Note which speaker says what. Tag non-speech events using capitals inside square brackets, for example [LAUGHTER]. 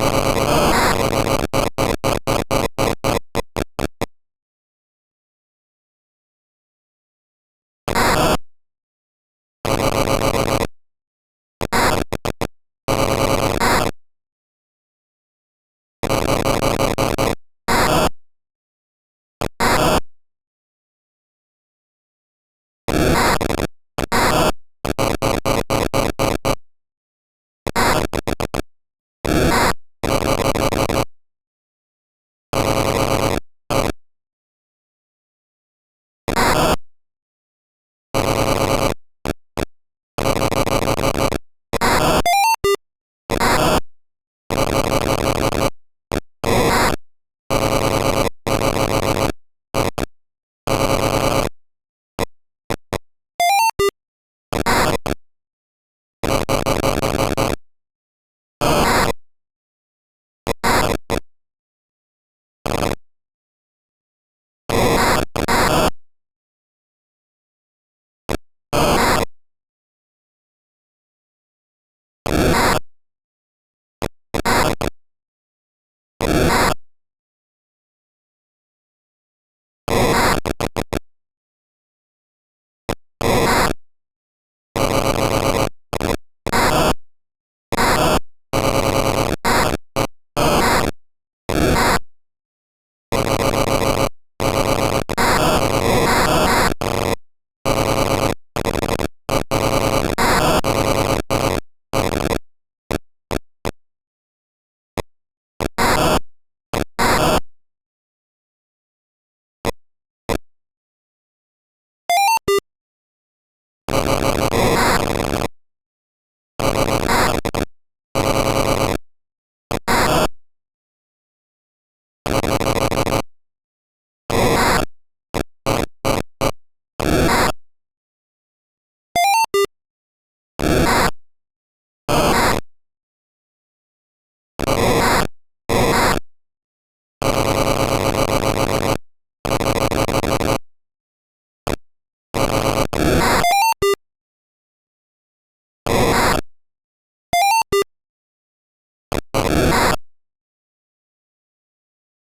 Speaker 1: you [LAUGHS]